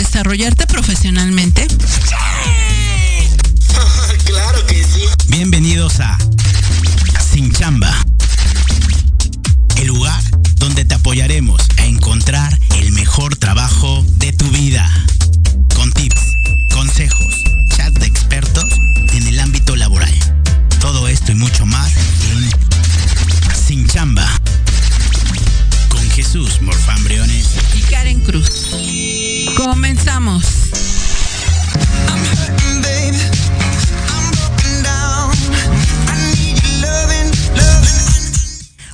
desarrollarte profesionalmente? Loving.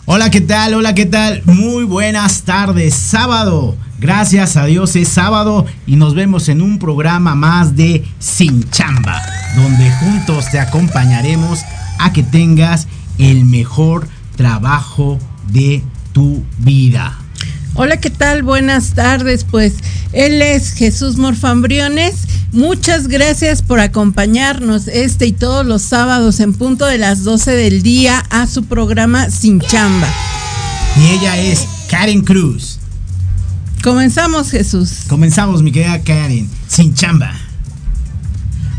Hola, ¿qué tal? Hola, ¿qué tal? Muy buenas tardes. Sábado. Gracias a Dios es sábado y nos vemos en un programa más de Sin Chamba, donde juntos te acompañaremos a que tengas el mejor trabajo de tu vida. Hola, ¿qué tal? Buenas tardes. Pues él es Jesús Morfambriones. Muchas gracias por acompañarnos este y todos los sábados en punto de las 12 del día a su programa Sin Chamba. Y ella es Karen Cruz. Comenzamos, Jesús. Comenzamos, mi querida Karen, sin chamba.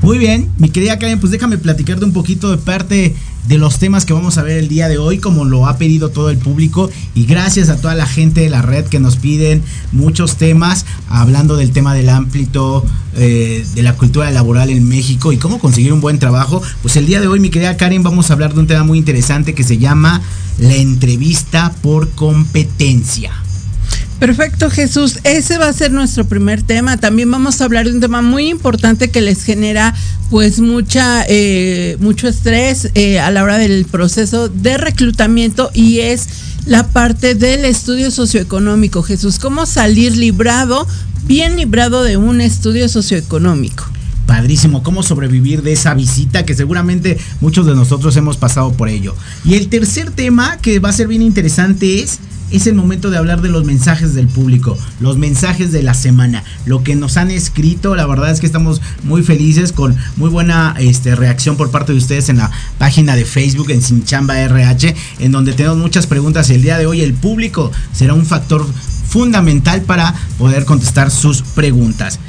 Muy bien, mi querida Karen, pues déjame platicarte un poquito de parte de los temas que vamos a ver el día de hoy, como lo ha pedido todo el público. Y gracias a toda la gente de la red que nos piden muchos temas, hablando del tema del ámbito eh, de la cultura laboral en México y cómo conseguir un buen trabajo. Pues el día de hoy, mi querida Karen, vamos a hablar de un tema muy interesante que se llama la entrevista por competencia. Perfecto, Jesús. Ese va a ser nuestro primer tema. También vamos a hablar de un tema muy importante que les genera, pues, mucha, eh, mucho estrés eh, a la hora del proceso de reclutamiento y es la parte del estudio socioeconómico. Jesús, cómo salir librado, bien librado de un estudio socioeconómico. Padrísimo, cómo sobrevivir de esa visita que seguramente muchos de nosotros hemos pasado por ello. Y el tercer tema que va a ser bien interesante es es el momento de hablar de los mensajes del público, los mensajes de la semana, lo que nos han escrito. La verdad es que estamos muy felices con muy buena este, reacción por parte de ustedes en la página de Facebook en Sin Chamba RH, en donde tenemos muchas preguntas. El día de hoy el público será un factor fundamental para poder contestar sus preguntas.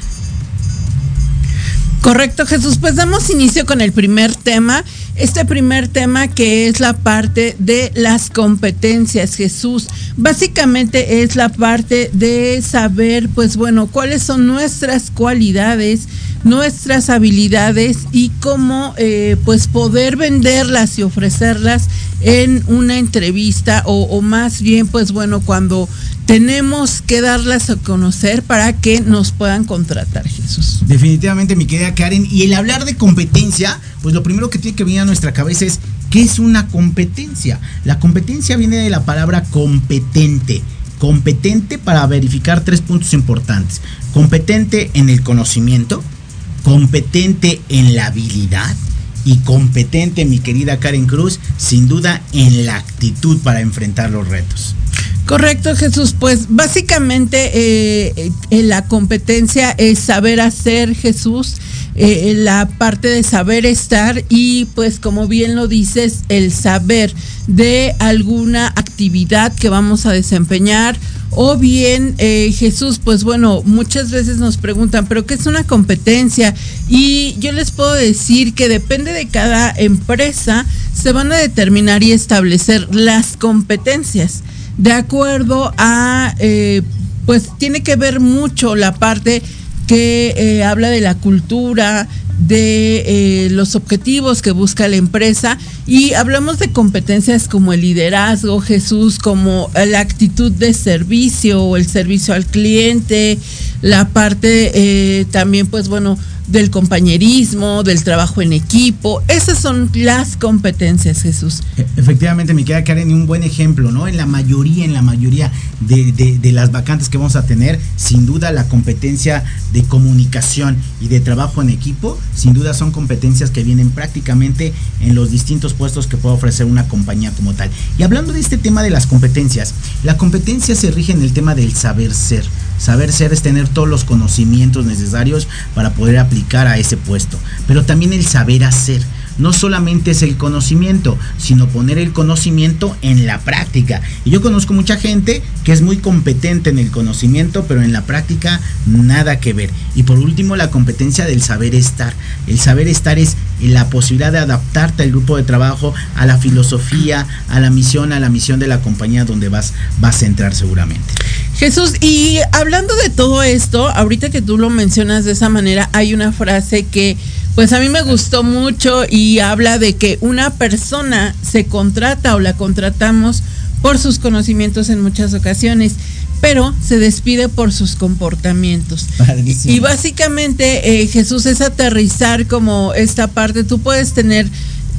Correcto, Jesús. Pues damos inicio con el primer tema. Este primer tema que es la parte de las competencias, Jesús. Básicamente es la parte de saber, pues bueno, cuáles son nuestras cualidades, nuestras habilidades y cómo, eh, pues poder venderlas y ofrecerlas en una entrevista o, más bien, pues bueno, cuando tenemos que darlas a conocer para que nos puedan contratar, Jesús. Definitivamente, mi querida Karen. Y el hablar de competencia, pues lo primero que tiene que venir nuestra cabeza es, ¿qué es una competencia? La competencia viene de la palabra competente. Competente para verificar tres puntos importantes. Competente en el conocimiento, competente en la habilidad y competente, mi querida Karen Cruz, sin duda en la actitud para enfrentar los retos. Correcto, Jesús. Pues básicamente eh, eh, la competencia es saber hacer, Jesús, eh, la parte de saber estar y pues como bien lo dices, el saber de alguna actividad que vamos a desempeñar o bien eh, Jesús, pues bueno, muchas veces nos preguntan, pero ¿qué es una competencia? Y yo les puedo decir que depende de cada empresa, se van a determinar y establecer las competencias de acuerdo a, eh, pues tiene que ver mucho la parte que eh, habla de la cultura, de eh, los objetivos que busca la empresa y hablamos de competencias como el liderazgo, Jesús, como la actitud de servicio o el servicio al cliente, la parte eh, también, pues bueno, del compañerismo, del trabajo en equipo. Esas son las competencias, Jesús. E, efectivamente, me queda Karen un buen ejemplo, ¿no? En la mayoría, en la mayoría de, de, las vacantes que vamos a tener, sin duda la competencia de comunicación y de trabajo en equipo, sin duda son competencias que vienen prácticamente en los distintos puestos que puede ofrecer una compañía como tal. Y hablando de este tema de las competencias, la competencia se rige en el tema del saber ser. Saber ser es tener todos los conocimientos necesarios para poder aplicar a ese puesto, pero también el saber hacer no solamente es el conocimiento, sino poner el conocimiento en la práctica. Y yo conozco mucha gente que es muy competente en el conocimiento, pero en la práctica nada que ver. Y por último, la competencia del saber estar. El saber estar es la posibilidad de adaptarte al grupo de trabajo, a la filosofía, a la misión, a la misión de la compañía donde vas, vas a entrar seguramente. Jesús, y hablando de todo esto, ahorita que tú lo mencionas de esa manera, hay una frase que pues a mí me gustó mucho y habla de que una persona se contrata o la contratamos por sus conocimientos en muchas ocasiones, pero se despide por sus comportamientos. Y básicamente eh, Jesús es aterrizar como esta parte, tú puedes tener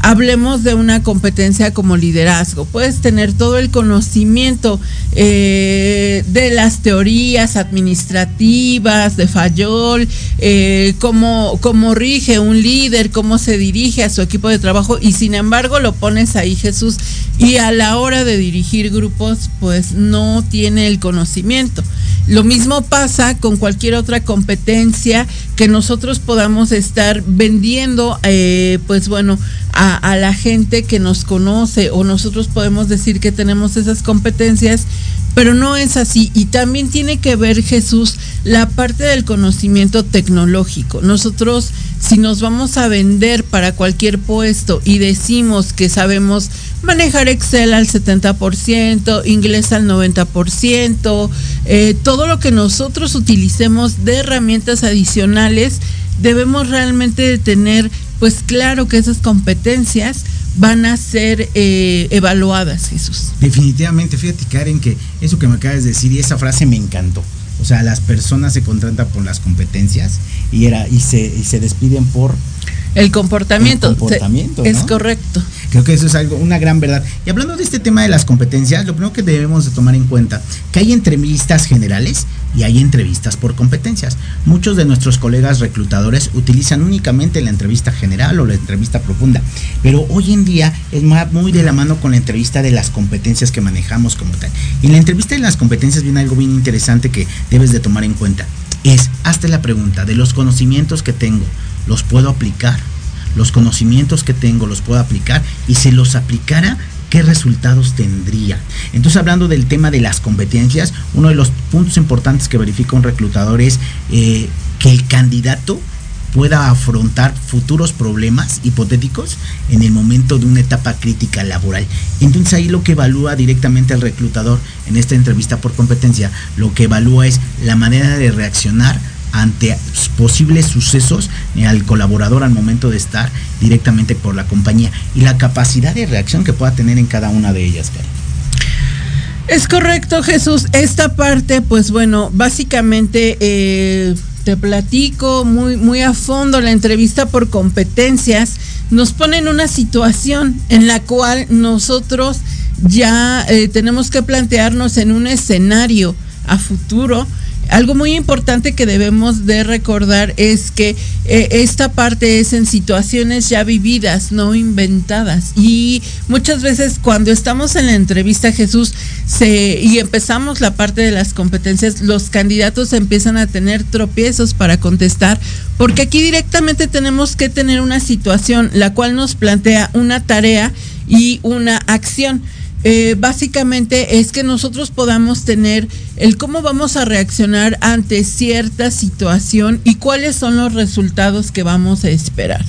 hablemos de una competencia como liderazgo. Puedes tener todo el conocimiento eh, de las teorías administrativas, de Fayol, eh, cómo, cómo rige un líder, cómo se dirige a su equipo de trabajo y sin embargo lo pones ahí Jesús y a la hora de dirigir grupos pues no tiene el conocimiento. Lo mismo pasa con cualquier otra competencia que nosotros podamos estar vendiendo, eh, pues bueno, a, la gente que nos conoce o nosotros podemos decir que tenemos esas competencias, pero no es así. Y también tiene que ver, Jesús, la parte del conocimiento tecnológico. Nosotros, si nos vamos a vender para cualquier puesto y decimos que sabemos manejar Excel al 70%, inglés al 90%, eh, todo lo que nosotros utilicemos de herramientas adicionales, debemos realmente tener pues claro que esas competencias van a ser eh, evaluadas, Jesús. Definitivamente, fíjate Karen que eso que me acabas de decir y esa frase me encantó. O sea, las personas se contratan por las competencias y era y se, y se despiden por el comportamiento. Es correcto. Creo que eso es algo, una gran verdad. Y hablando de este tema de las competencias, lo primero que debemos de tomar en cuenta, que hay entrevistas generales y hay entrevistas por competencias. Muchos de nuestros colegas reclutadores utilizan únicamente la entrevista general o la entrevista profunda, pero hoy en día es muy de la mano con la entrevista de las competencias que manejamos como tal. Y en la entrevista de las competencias viene algo bien interesante que debes de tomar en cuenta. Es, hazte la pregunta de los conocimientos que tengo, ¿los puedo aplicar? Los conocimientos que tengo los puedo aplicar y si los aplicara, ¿qué resultados tendría? Entonces, hablando del tema de las competencias, uno de los puntos importantes que verifica un reclutador es eh, que el candidato pueda afrontar futuros problemas hipotéticos en el momento de una etapa crítica laboral. Entonces ahí lo que evalúa directamente el reclutador en esta entrevista por competencia, lo que evalúa es la manera de reaccionar ante posibles sucesos al colaborador al momento de estar directamente por la compañía y la capacidad de reacción que pueda tener en cada una de ellas. Es correcto, Jesús. Esta parte, pues bueno, básicamente eh, te platico muy, muy a fondo la entrevista por competencias. Nos pone en una situación en la cual nosotros ya eh, tenemos que plantearnos en un escenario a futuro algo muy importante que debemos de recordar es que eh, esta parte es en situaciones ya vividas, no inventadas. Y muchas veces cuando estamos en la entrevista Jesús se, y empezamos la parte de las competencias, los candidatos empiezan a tener tropiezos para contestar, porque aquí directamente tenemos que tener una situación la cual nos plantea una tarea y una acción. Eh, básicamente es que nosotros podamos tener el cómo vamos a reaccionar ante cierta situación y cuáles son los resultados que vamos a esperar.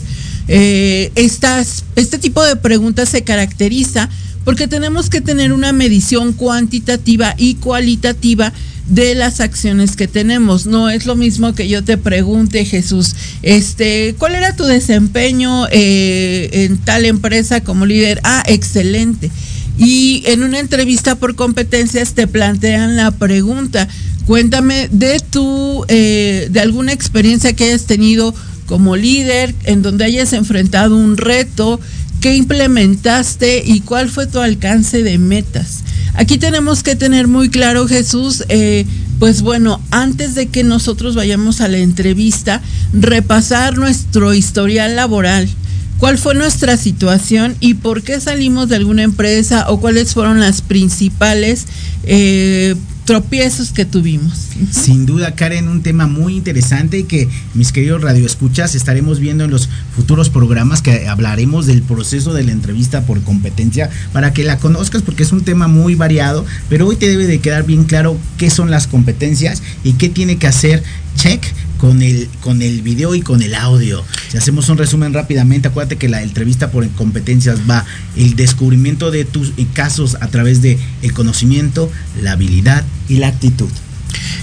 Eh, este tipo de preguntas se caracteriza porque tenemos que tener una medición cuantitativa y cualitativa de las acciones que tenemos. No es lo mismo que yo te pregunte, Jesús, este, ¿cuál era tu desempeño eh, en tal empresa como líder? Ah, excelente. Y en una entrevista por competencias te plantean la pregunta, cuéntame de tu, eh, de alguna experiencia que hayas tenido como líder, en donde hayas enfrentado un reto, qué implementaste y cuál fue tu alcance de metas. Aquí tenemos que tener muy claro, Jesús, eh, pues bueno, antes de que nosotros vayamos a la entrevista, repasar nuestro historial laboral. ¿Cuál fue nuestra situación y por qué salimos de alguna empresa o cuáles fueron las principales eh, tropiezos que tuvimos. Sin duda, Karen, un tema muy interesante que mis queridos radioescuchas estaremos viendo en los futuros programas que hablaremos del proceso de la entrevista por competencia para que la conozcas porque es un tema muy variado, pero hoy te debe de quedar bien claro qué son las competencias y qué tiene que hacer check con el, con el video y con el audio. Si hacemos un resumen rápidamente, acuérdate que la entrevista por competencias va el descubrimiento de tus casos a través de el conocimiento, la habilidad y la actitud.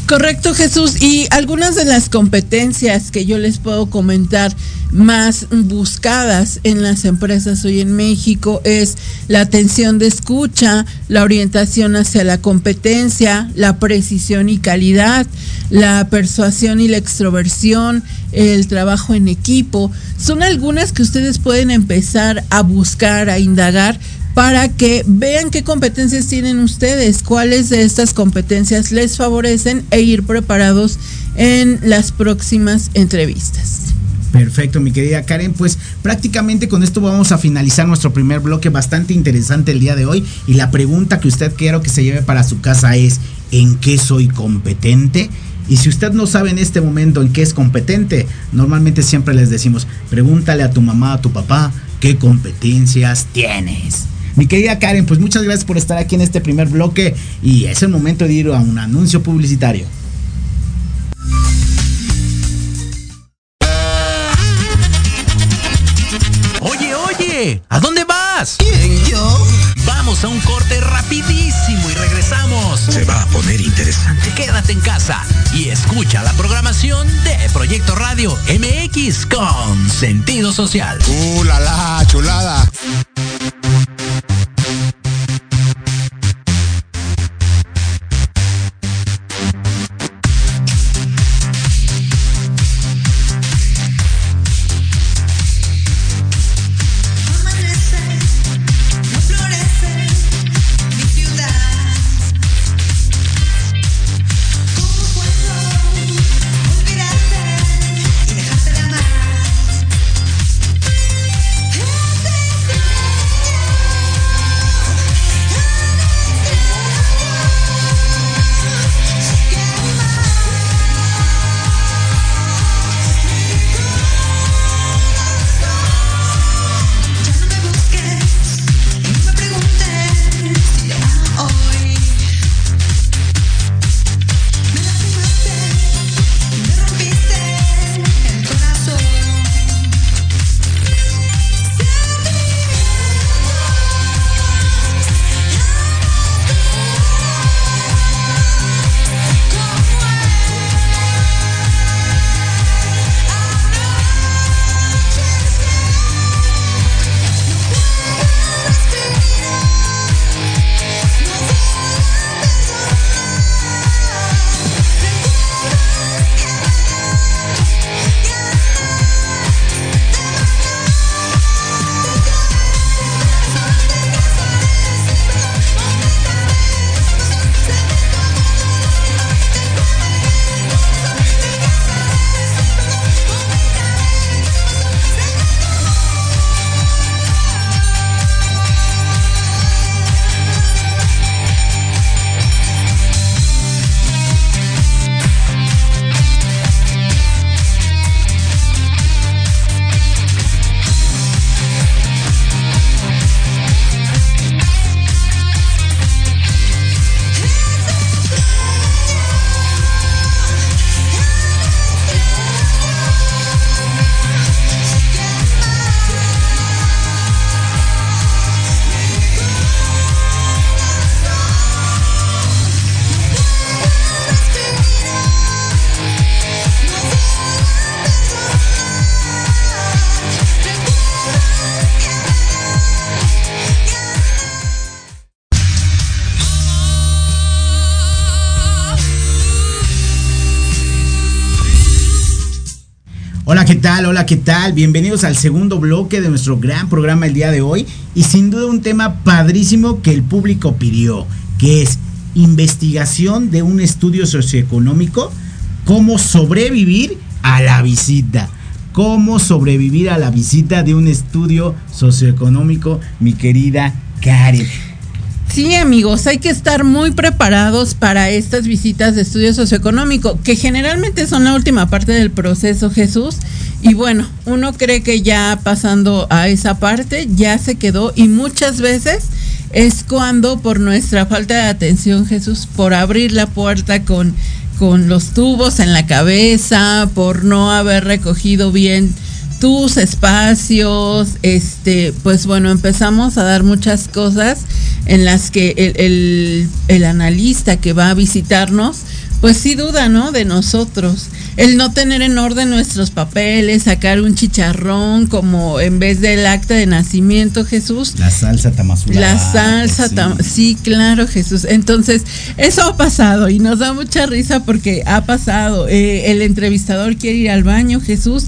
Correcto, Jesús. Y algunas de las competencias que yo les puedo comentar más buscadas en las empresas hoy en México es la atención de escucha, la orientación hacia la competencia, la precisión y calidad, la persuasión y la extroversión, el trabajo en equipo. Son algunas que ustedes pueden empezar a buscar, a indagar para que vean qué competencias tienen ustedes, cuáles de estas competencias les favorecen e ir preparados en las próximas entrevistas. Perfecto, mi querida Karen. Pues prácticamente con esto vamos a finalizar nuestro primer bloque bastante interesante el día de hoy. Y la pregunta que usted quiero que se lleve para su casa es, ¿en qué soy competente? Y si usted no sabe en este momento en qué es competente, normalmente siempre les decimos, pregúntale a tu mamá, a tu papá, qué competencias tienes. Mi querida Karen, pues muchas gracias por estar aquí en este primer bloque y es el momento de ir a un anuncio publicitario. Oye, oye, ¿a dónde vas? ¿Quién, yo? Vamos a un corte rapidísimo y regresamos. Se va a poner interesante. Quédate en casa y escucha la programación de Proyecto Radio MX con sentido social. ¡Uh, la, la chulada! ¿Qué tal? Bienvenidos al segundo bloque de nuestro gran programa el día de hoy y sin duda un tema padrísimo que el público pidió, que es investigación de un estudio socioeconómico, cómo sobrevivir a la visita. Cómo sobrevivir a la visita de un estudio socioeconómico, mi querida Karen. Sí, amigos, hay que estar muy preparados para estas visitas de estudio socioeconómico, que generalmente son la última parte del proceso, Jesús. Y bueno, uno cree que ya pasando a esa parte ya se quedó y muchas veces es cuando por nuestra falta de atención, Jesús, por abrir la puerta con, con los tubos en la cabeza, por no haber recogido bien tus espacios, este, pues bueno, empezamos a dar muchas cosas en las que el, el, analista que va a visitarnos, pues sí duda, ¿no? De nosotros. El no tener en orden nuestros papeles, sacar un chicharrón como en vez del acta de nacimiento, Jesús. La salsa tamazulada. La salsa, sí. sí, claro, Jesús. Entonces, eso ha pasado y nos da mucha risa porque ha pasado. Eh, el entrevistador quiere ir al baño, Jesús,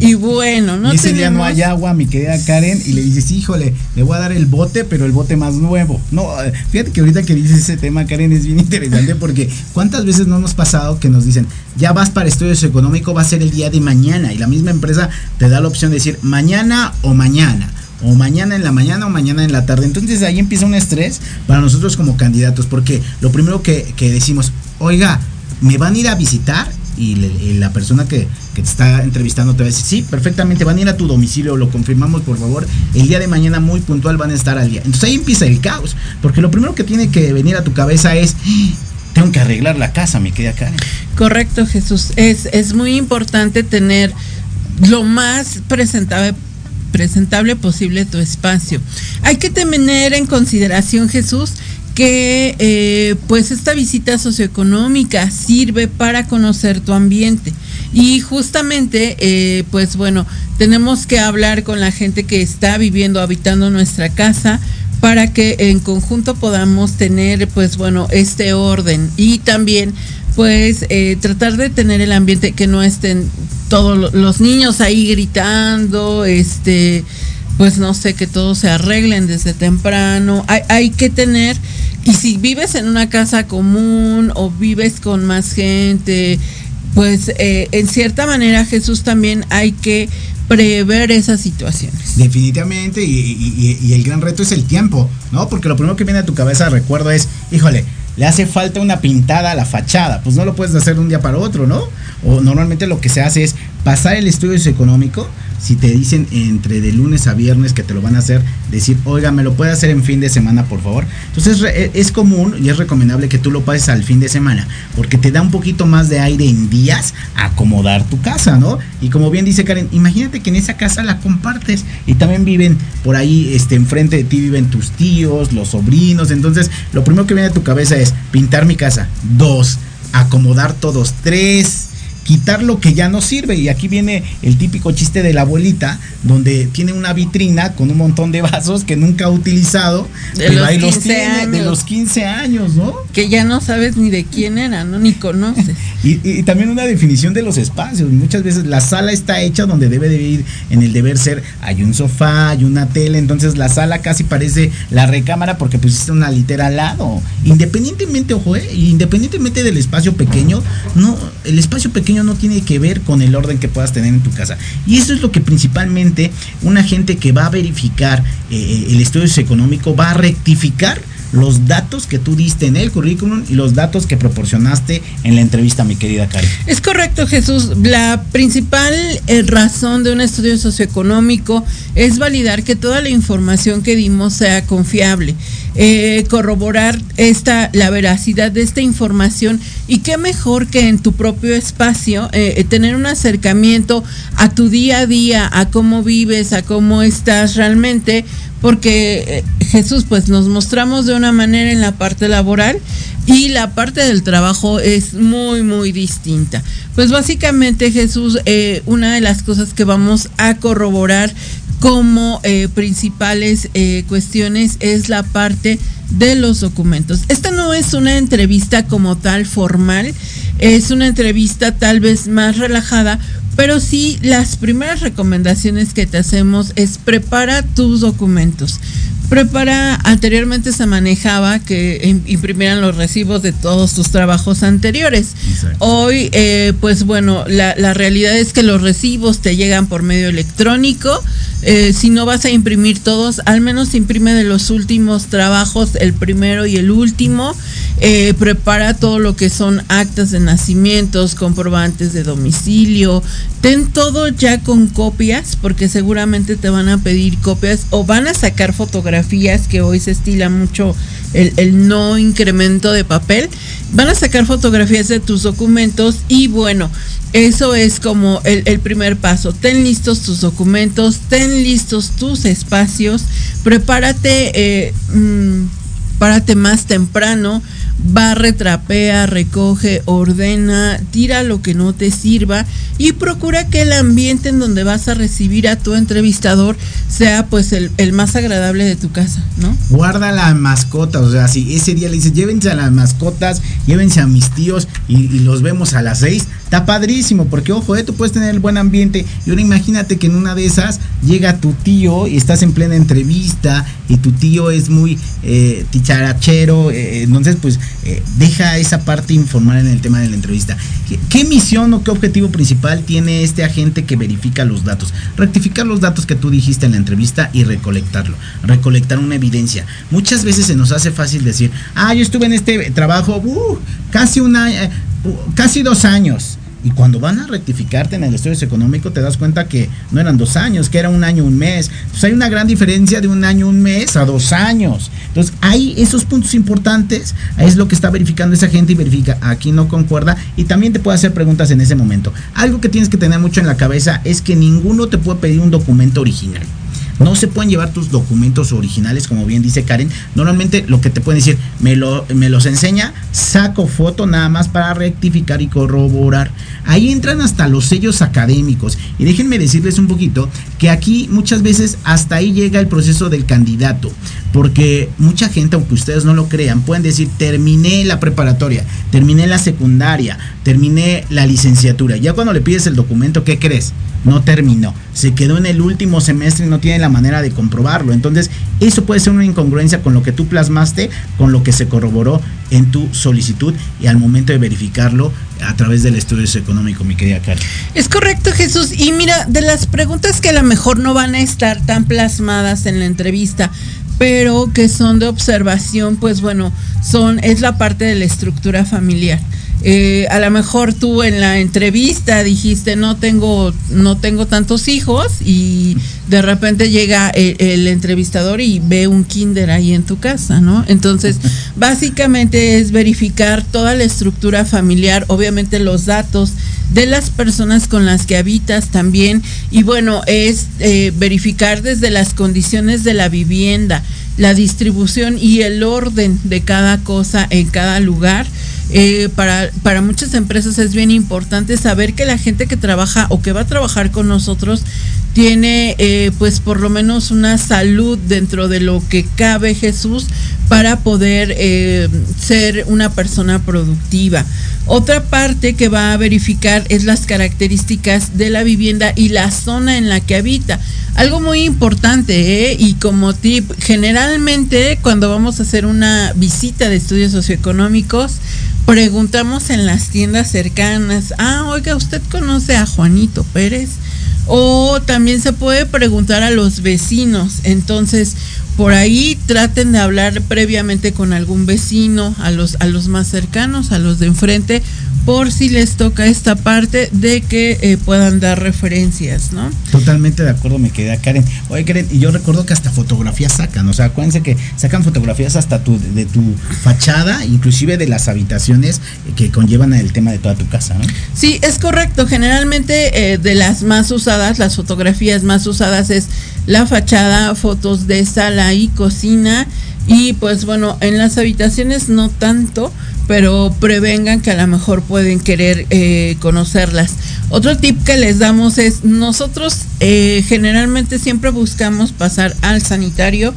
y bueno, no y ese día no hay agua, mi querida Karen, y le dices, híjole, le voy a dar el bote, pero el bote más nuevo. No, eh, fíjate que ahorita que dices ese tema, Karen, es bien interesante porque ¿cuántas veces no nos ha pasado que nos dicen, ya vas para estudios económicos, va a ser el día de mañana? Y la misma empresa te da la opción de decir mañana o mañana o mañana en la mañana o mañana en la tarde. Entonces ahí empieza un estrés para nosotros como candidatos, porque lo primero que, que decimos, oiga, me van a ir a visitar y, la persona que, que, te está entrevistando te va a decir, sí, perfectamente, van a ir a tu domicilio, lo confirmamos por favor, el día de mañana muy puntual van a estar al día. Entonces ahí empieza el caos, porque lo primero que tiene que venir a tu cabeza es... Tengo que arreglar la casa, mi querida Karen. Correcto, Jesús. Es, es muy importante tener lo más presentable presentable posible tu espacio. Hay que tener en consideración, Jesús, que eh, pues esta visita socioeconómica sirve para conocer tu ambiente. Y justamente eh, pues bueno tenemos que hablar con la gente que está viviendo habitando nuestra casa para que en conjunto podamos tener pues bueno este orden. Y también pues eh, tratar de tener el ambiente que no estén todos los niños ahí gritando este pues no sé, que todos se arreglen desde temprano. Hay, hay, que tener, y si vives en una casa común o vives con más gente, pues eh, en cierta manera Jesús también hay que prever esas situaciones. Definitivamente, y, y, el gran reto es el tiempo, ¿no? Porque lo primero que viene a tu cabeza, recuerdo, es, híjole, le hace falta una pintada a la fachada, pues no lo puedes hacer de un día para otro, ¿no? O normalmente lo que se hace es pasar el estudio económico, si te dicen entre de lunes a viernes que te lo van a hacer, decir, oiga, me lo puede hacer en fin de semana, por favor. Entonces es común y es recomendable que tú lo pases al fin de semana, porque te da un poquito más de aire en días acomodar tu casa, ¿no? Y como bien dice Karen, imagínate que en esa casa la compartes y también viven por ahí, este, enfrente de ti viven tus tíos, los sobrinos. Entonces, lo primero que viene a tu cabeza es pintar mi casa. Dos, acomodar todos. Tres, quitar lo que ya no sirve. Y aquí viene el típico chiste de la abuelita, donde tiene una vitrina con un montón de vasos que nunca ha utilizado, de pero los ahí los 15 tiene años. de los 15 años, ¿no? Que ya no sabes ni de quién era, ¿no? Ni conoces. Y, y- también una definición de los espacios. Muchas veces la sala está hecha donde debe de ir en el deber ser. Hay un sofá, hay una tele, entonces la sala casi parece la recámara porque pusiste una litera al lado. Independientemente, ojo, eh, independientemente del espacio pequeño, no, el espacio pequeño no tiene que ver con el orden que puedas tener en tu casa. Y eso es lo que principalmente una gente que va a verificar eh, el estudio económico va a rectificar los datos que tú diste en el currículum y los datos que proporcionaste en la entrevista, mi querida Karen. Es correcto, Jesús. La principal eh, razón de un estudio socioeconómico es validar que toda la información que dimos sea confiable, eh, corroborar esta la veracidad de esta información y qué mejor que en tu propio espacio eh, tener un acercamiento a tu día a día, a cómo vives, a cómo estás realmente, porque eh, Jesús, pues nos mostramos de una manera en la parte laboral y la parte del trabajo es muy, muy distinta. Pues básicamente Jesús, eh, una de las cosas que vamos a corroborar como eh, principales cuestiones es la parte de los documentos. Esta no es una entrevista como tal formal. Es una entrevista tal vez más relajada, pero sí las primeras recomendaciones que te hacemos es prepara tus documentos prepara, anteriormente se manejaba que imprimieran los recibos de todos tus trabajos anteriores. Hoy, eh, pues bueno, la, la, realidad es que los recibos te llegan por medio electrónico. Eh, si no vas a imprimir todos, al menos imprime de los últimos trabajos, el primero y el último. Eh, prepara todo lo que son actas de nacimientos, comprobantes de domicilio. Ten todo ya con copias, porque seguramente te van a pedir copias o van a sacar fotografías, que hoy se estila mucho el, no incremento de papel. Van a sacar fotografías de tus documentos y bueno, eso es como el, primer paso. Ten listos tus documentos, ten listos tus espacios, prepárate, eh, mm, más temprano barre, trapea, recoge, ordena, tira lo que no te sirva y procura que el ambiente en donde vas a recibir a tu entrevistador sea pues el, más agradable de tu casa, ¿no? Guarda la mascota, o sea, si ese día le dices, llévense a las mascotas, llévense a mis tíos y, los vemos a las seis, está padrísimo, porque ojo, eh, tú puedes tener el buen ambiente y ahora imagínate que en una de esas llega tu tío y estás en plena entrevista y tu tío es muy eh, ticharachero, eh, entonces pues eh, deja esa parte informar en el tema de la entrevista. ¿Qué, misión o qué objetivo principal tiene este agente que verifica los datos? Rectificar los datos que tú dijiste en la entrevista y recolectarlo, recolectar una evidencia. Muchas veces se nos hace fácil decir, ah, yo estuve en este trabajo uh, casi una, uh, casi dos años y cuando van a rectificarte en el estudio económico, te das cuenta que no eran dos años, que era un año, un mes. Pues hay una gran diferencia de un año, un mes a dos años. Entonces, hay esos puntos importantes, es lo que está verificando esa gente y verifica, aquí no concuerda y también te puede hacer preguntas en ese momento. Algo que tienes que tener mucho en la cabeza es que ninguno te puede pedir un documento original. No se pueden llevar tus documentos originales, como bien dice Karen. Normalmente lo que te pueden decir, me, lo, me los enseña, saco foto nada más para rectificar y corroborar. Ahí entran hasta los sellos académicos. Y déjenme decirles un poquito que aquí muchas veces hasta ahí llega el proceso del candidato. Porque mucha gente, aunque ustedes no lo crean, pueden decir, terminé la preparatoria, terminé la secundaria, terminé la licenciatura. Ya cuando le pides el documento, ¿qué crees? No terminó. Se quedó en el último semestre y no tiene la manera de comprobarlo. Entonces, eso puede ser una incongruencia con lo que tú plasmaste, con lo que se corroboró en tu solicitud y al momento de verificarlo a través del estudio económico, mi querida Karen. Es correcto, Jesús. Y mira, de las preguntas que a lo mejor no van a estar tan plasmadas en la entrevista, pero que son de observación, pues bueno, son, es la parte de la estructura familiar. Eh, a lo mejor tú en la entrevista dijiste no tengo no tengo tantos hijos y de repente llega el, entrevistador y ve un kinder ahí en tu casa, ¿no? Entonces, básicamente es verificar toda la estructura familiar, obviamente los datos de las personas con las que habitas también y bueno, es eh, verificar desde las condiciones de la vivienda, la distribución y el orden de cada cosa en cada lugar eh, para, para muchas empresas es bien importante saber que la gente que trabaja o que va a trabajar con nosotros tiene eh, pues por lo menos una salud dentro de lo que cabe Jesús para poder eh, ser una persona productiva. Otra parte que va a verificar es las características de la vivienda y la zona en la que habita. Algo muy importante y como tip, generalmente cuando vamos a hacer una visita de estudios socioeconómicos, preguntamos en las tiendas cercanas, ah, oiga, ¿usted conoce a Juanito Pérez? O también se puede preguntar a los vecinos. Entonces, por ahí traten de hablar previamente con algún vecino, a los, a los más cercanos, a los de enfrente, por si les toca esta parte de que eh, puedan dar referencias, ¿no? Totalmente de acuerdo, me quedé a Karen. Oye, Karen, y yo recuerdo que hasta fotografías sacan, o sea, acuérdense que sacan fotografías hasta tu, de tu fachada, inclusive de las habitaciones que conllevan el tema de toda tu casa, ¿no? Sí, es correcto. Generalmente eh, de las más usadas, las fotografías más usadas es la fachada, fotos de sala y cocina. Y pues bueno, en las habitaciones no tanto, pero prevengan que a lo mejor pueden querer eh, conocerlas. Otro tip que les damos es, nosotros eh, generalmente siempre buscamos pasar al sanitario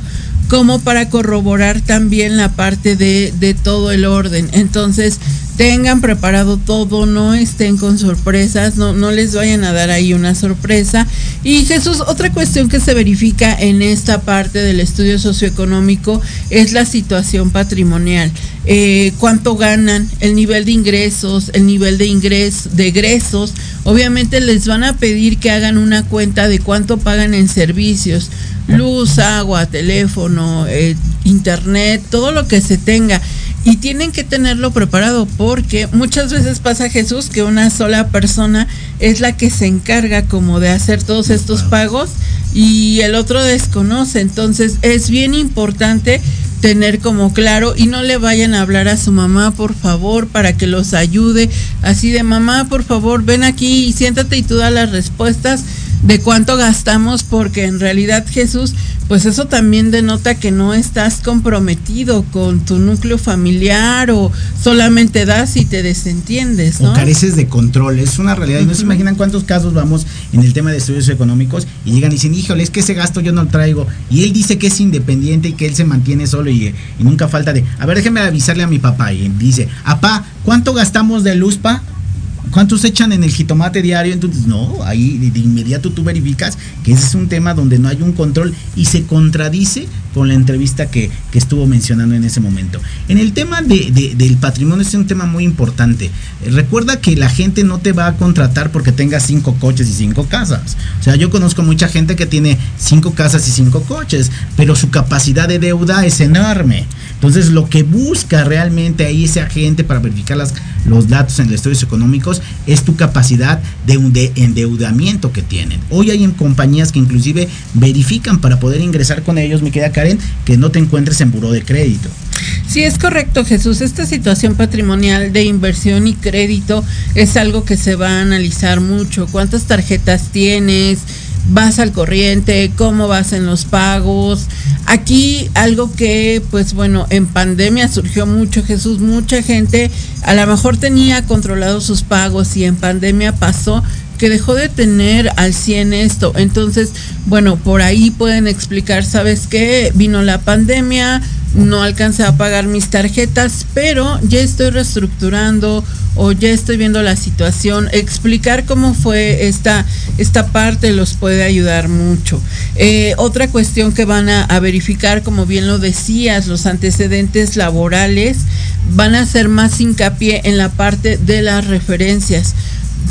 como para corroborar también la parte de, de todo el orden. Entonces, tengan preparado todo, no estén con sorpresas, no, no les vayan a dar ahí una sorpresa. Y Jesús, otra cuestión que se verifica en esta parte del estudio socioeconómico es la situación patrimonial. Eh, cuánto ganan, el nivel de ingresos, el nivel de ingresos, de egresos. Obviamente les van a pedir que hagan una cuenta de cuánto pagan en servicios, luz, agua, teléfono, eh, internet, todo lo que se tenga y tienen que tenerlo preparado porque muchas veces pasa Jesús que una sola persona es la que se encarga como de hacer todos estos pagos y el otro desconoce. Entonces es bien importante tener como claro y no le vayan a hablar a su mamá, por favor, para que los ayude. Así de mamá, por favor, ven aquí y siéntate y tú da las respuestas de cuánto gastamos porque en realidad Jesús pues eso también denota que no estás comprometido con tu núcleo familiar o solamente das y te desentiendes, ¿no? O careces de control, es una realidad. Y no se imaginan cuántos casos vamos en el tema de estudios económicos y llegan y dicen, híjole, es que ese gasto yo no lo traigo. Y él dice que es independiente y que él se mantiene solo y, y nunca falta de, a ver, déjeme avisarle a mi papá. Y dice, apá, ¿cuánto gastamos de luz, pa? ¿Cuántos echan en el jitomate diario? Entonces, no, ahí de inmediato tú verificas que ese es un tema donde no hay un control y se contradice con la entrevista que, que estuvo mencionando en ese momento. En el tema de, de, del patrimonio es un tema muy importante. Recuerda que la gente no te va a contratar porque tengas cinco coches y cinco casas. O sea, yo conozco mucha gente que tiene cinco casas y cinco coches, pero su capacidad de deuda es enorme. Entonces, lo que busca realmente ahí ese agente para verificar las, los datos en los estudios económicos es tu capacidad de, de endeudamiento que tienen. Hoy hay en compañías que inclusive verifican para poder ingresar con ellos, me queda Karen, que no te encuentres en buró de crédito. Sí, es correcto, Jesús. Esta situación patrimonial de inversión y crédito es algo que se va a analizar mucho. ¿Cuántas tarjetas tienes? Vas al corriente, cómo vas en los pagos. Aquí algo que, pues bueno, en pandemia surgió mucho, Jesús, mucha gente a lo mejor tenía controlado sus pagos y en pandemia pasó que dejó de tener al 100 esto. Entonces, bueno, por ahí pueden explicar, ¿sabes qué? Vino la pandemia, no alcancé a pagar mis tarjetas, pero ya estoy reestructurando o ya estoy viendo la situación. Explicar cómo fue esta, esta parte los puede ayudar mucho. Eh, otra cuestión que van a, a verificar, como bien lo decías, los antecedentes laborales van a hacer más hincapié en la parte de las referencias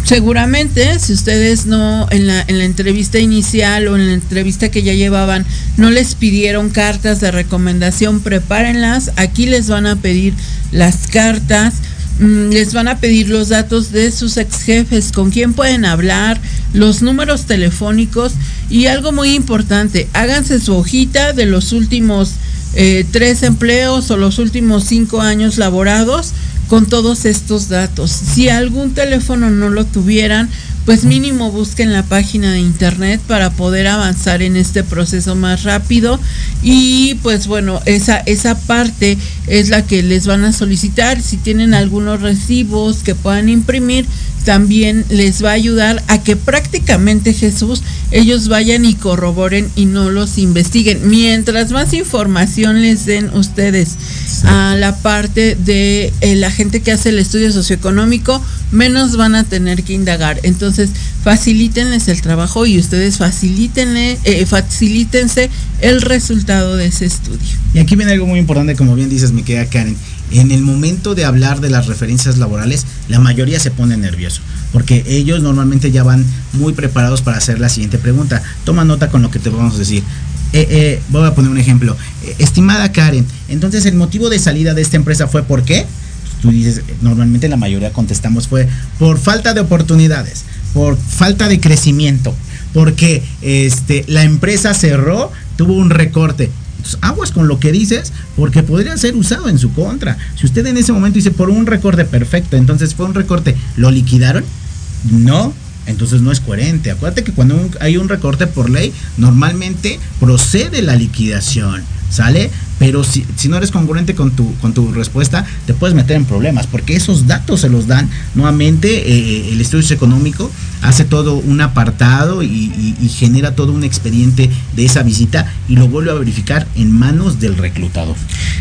seguramente si ustedes no en la, en la entrevista inicial o en la entrevista que ya llevaban no les pidieron cartas de recomendación, prepárenlas, aquí les van a pedir las cartas, mm, les van a pedir los datos de sus ex jefes, con quién pueden hablar, los números telefónicos y algo muy importante, háganse su hojita de los últimos eh, tres empleos o los últimos cinco años laborados con todos estos datos. Si algún teléfono no lo tuvieran, pues mínimo busquen la página de internet para poder avanzar en este proceso más rápido y pues bueno, esa, esa parte es la que les van a solicitar. Si tienen algunos recibos que puedan imprimir, también les va a ayudar a que prácticamente Jesús ellos vayan y corroboren y no los investiguen. Mientras más información les den ustedes a la parte de eh, la gente que hace el estudio socioeconómico, menos van a tener que indagar. Entonces, facilítenles el trabajo y ustedes facilítenle, eh, facilítense el resultado de ese estudio. Y aquí viene algo muy importante, como bien dices, mi querida Karen. En el momento de hablar de las referencias laborales, la mayoría se pone nervioso, porque ellos normalmente ya van muy preparados para hacer la siguiente pregunta. Toma nota con lo que te vamos a decir. Eh, eh, voy a poner un ejemplo. Eh, estimada Karen, entonces el motivo de salida de esta empresa fue ¿por qué? Tú dices, normalmente la mayoría contestamos fue por falta de oportunidades, por falta de crecimiento, porque este, la empresa cerró, tuvo un recorte. Aguas con lo que dices, porque podría ser usado en su contra. Si usted en ese momento dice por un recorte perfecto, entonces fue un recorte, ¿lo liquidaron? No, entonces no es coherente. Acuérdate que cuando hay un recorte por ley, normalmente procede la liquidación, ¿sale? pero si, no eres congruente con tu, con tu respuesta, te puedes meter en problemas, porque esos datos se los dan nuevamente eh, el estudio económico, hace todo un apartado y, genera todo un expediente de esa visita y lo vuelve a verificar en manos del reclutador.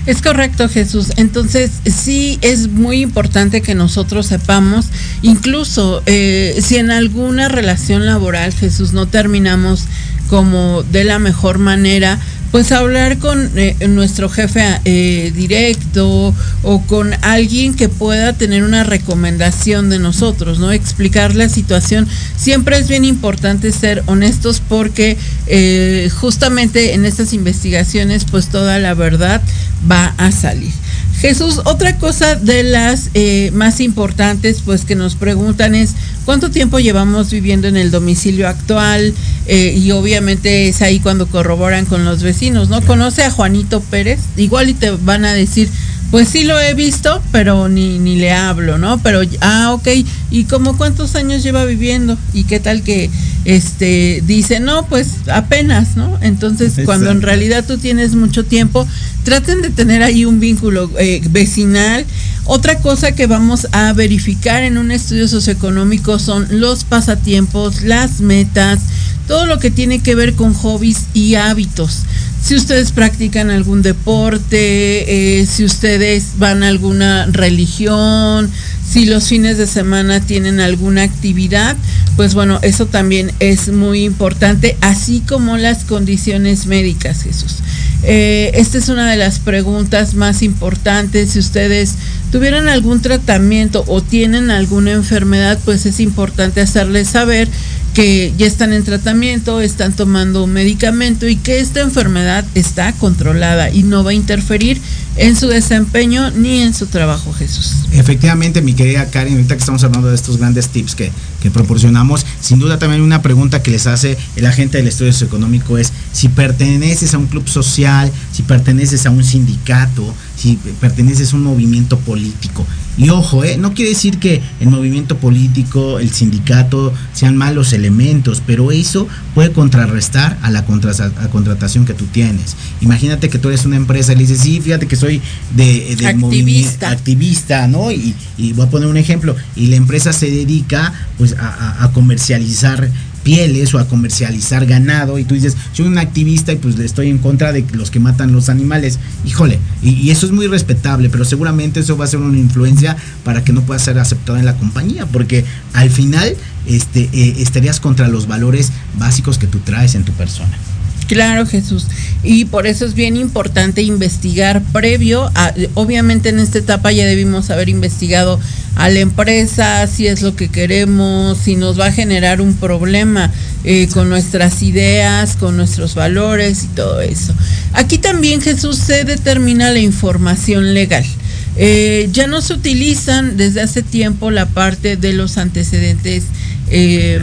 Es correcto, Jesús. Entonces, sí es muy importante que nosotros sepamos, incluso eh, si en alguna relación laboral, Jesús, no terminamos como de la mejor manera, pues hablar con eh, nuestro jefe eh, directo o con alguien que pueda tener una recomendación de nosotros, ¿no? Explicar la situación. Siempre es bien importante ser honestos porque eh, justamente en estas investigaciones pues toda la verdad va a salir. Jesús, otra cosa de las eh, más importantes, pues que nos preguntan es cuánto tiempo llevamos viviendo en el domicilio actual eh, y obviamente es ahí cuando corroboran con los vecinos, ¿no? Conoce a Juanito Pérez, igual y te van a decir, pues sí lo he visto, pero ni, ni le hablo, ¿no? Pero, ah, ok, ¿y como cuántos años lleva viviendo? ¿Y qué tal que este dice, no, pues apenas, ¿no? Entonces, cuando en realidad tú tienes mucho tiempo, traten de tener ahí un vínculo eh, vecinal. Otra cosa que vamos a verificar en un estudio socioeconómico son los pasatiempos, las metas, todo lo que tiene que ver con hobbies y hábitos si ustedes practican algún deporte, eh, si ustedes van a alguna religión, si los fines de semana tienen alguna actividad, pues bueno, eso también es muy importante, así como las condiciones médicas, Jesús. Eh, esta es una de las preguntas más importantes. Si ustedes tuvieran algún tratamiento o tienen alguna enfermedad, pues es importante hacerles saber que ya están en tratamiento, están tomando un medicamento y que esta enfermedad está controlada y no va a interferir en su desempeño ni en su trabajo, Jesús. Efectivamente, mi querida Karen, ahorita que estamos hablando de estos grandes tips que, que proporcionamos, sin duda también una pregunta que les hace el agente del estudio socioeconómico es si perteneces a un club social, si perteneces a un sindicato, si perteneces a un movimiento político. Y ojo, eh, no quiere decir que el movimiento político, el sindicato sean malos elementos, pero eso puede contrarrestar a la, contratación que tú tienes. Imagínate que tú eres una empresa y le dices, sí, fíjate que soy de, activista. activista, ¿no? Y, voy a poner un ejemplo, y la empresa se dedica pues a comercializar pieles o a comercializar ganado y tú dices, soy un activista y pues estoy en contra de los que matan los animales. Híjole, y, eso es muy respetable, pero seguramente eso va a ser una influencia para que no pueda ser aceptado en la compañía, porque al final este, eh, estarías contra los valores básicos que tú traes en tu persona. Claro, Jesús. Y por eso es bien importante investigar previo. Obviamente en esta etapa ya debimos haber investigado a la empresa, si es lo que queremos, si nos va a generar un problema eh, con nuestras ideas, con nuestros valores y todo eso. Aquí también Jesús se determina la información legal. Eh, ya no se utilizan desde hace tiempo la parte de los antecedentes eh,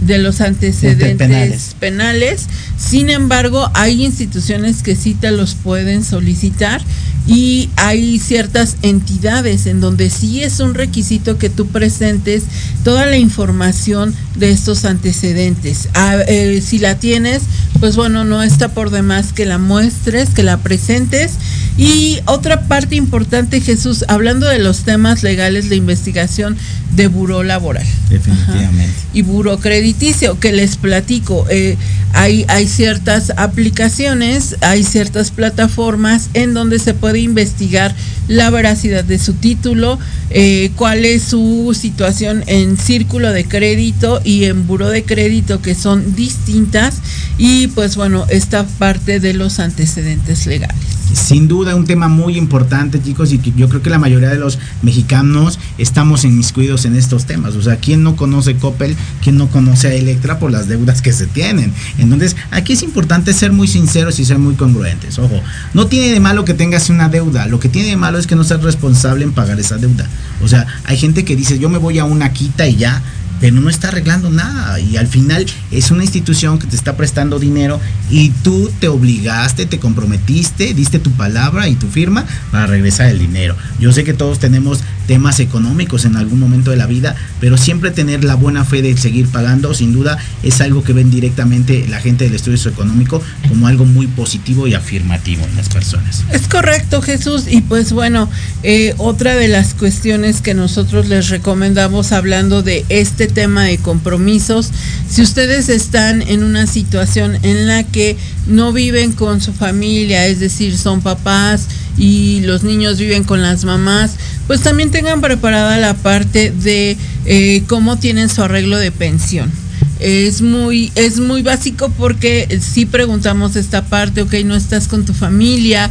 de los antecedentes penales. Sin embargo, hay instituciones que sí te los pueden solicitar y hay ciertas entidades en donde sí es un requisito que tú presentes toda la información de estos antecedentes. Ah, eh, si la tienes, pues bueno, no está por demás que la muestres, que la presentes. Y otra parte importante, Jesús, hablando de los temas legales, de investigación de buró laboral. Definitivamente. Y buró crediticio, que les platico. Eh, hay, hay ciertas aplicaciones, hay ciertas plataformas en donde se puede investigar la veracidad de su título, eh, cuál es su situación en círculo de crédito y en buro de crédito, que son distintas, y pues bueno, esta parte de los antecedentes legales. Sin duda, un tema muy importante, chicos, y yo creo que la mayoría de los mexicanos estamos inmiscuidos en estos temas. O sea, ¿quién no conoce Coppel? ¿Quién no conoce a Electra por las deudas que se tienen? Entonces, aquí es importante ser muy sinceros y ser muy congruentes. Ojo, no tiene de malo que tengas una deuda, lo que tiene de malo es que no seas responsable en pagar esa deuda. O sea, hay gente que dice, yo me voy a una quita y ya, pero no está arreglando nada y al final es una institución que te está prestando dinero y tú te obligaste, te comprometiste, diste tu palabra y tu firma para regresar el dinero. Yo sé que todos tenemos temas económicos en algún momento de la vida, pero siempre tener la buena fe de seguir pagando, sin duda, es algo que ven directamente la gente del estudio económico como algo muy positivo y afirmativo en las personas. Es correcto, Jesús. Y pues bueno, eh, otra de las cuestiones que nosotros les recomendamos hablando de este tema de compromisos, si ustedes están en una situación en la que no viven con su familia, es decir, son papás y los niños viven con las mamás, pues también tengan preparada la parte de eh, cómo tienen su arreglo de pensión. Es muy, es muy básico porque si preguntamos esta parte, ok, no estás con tu familia,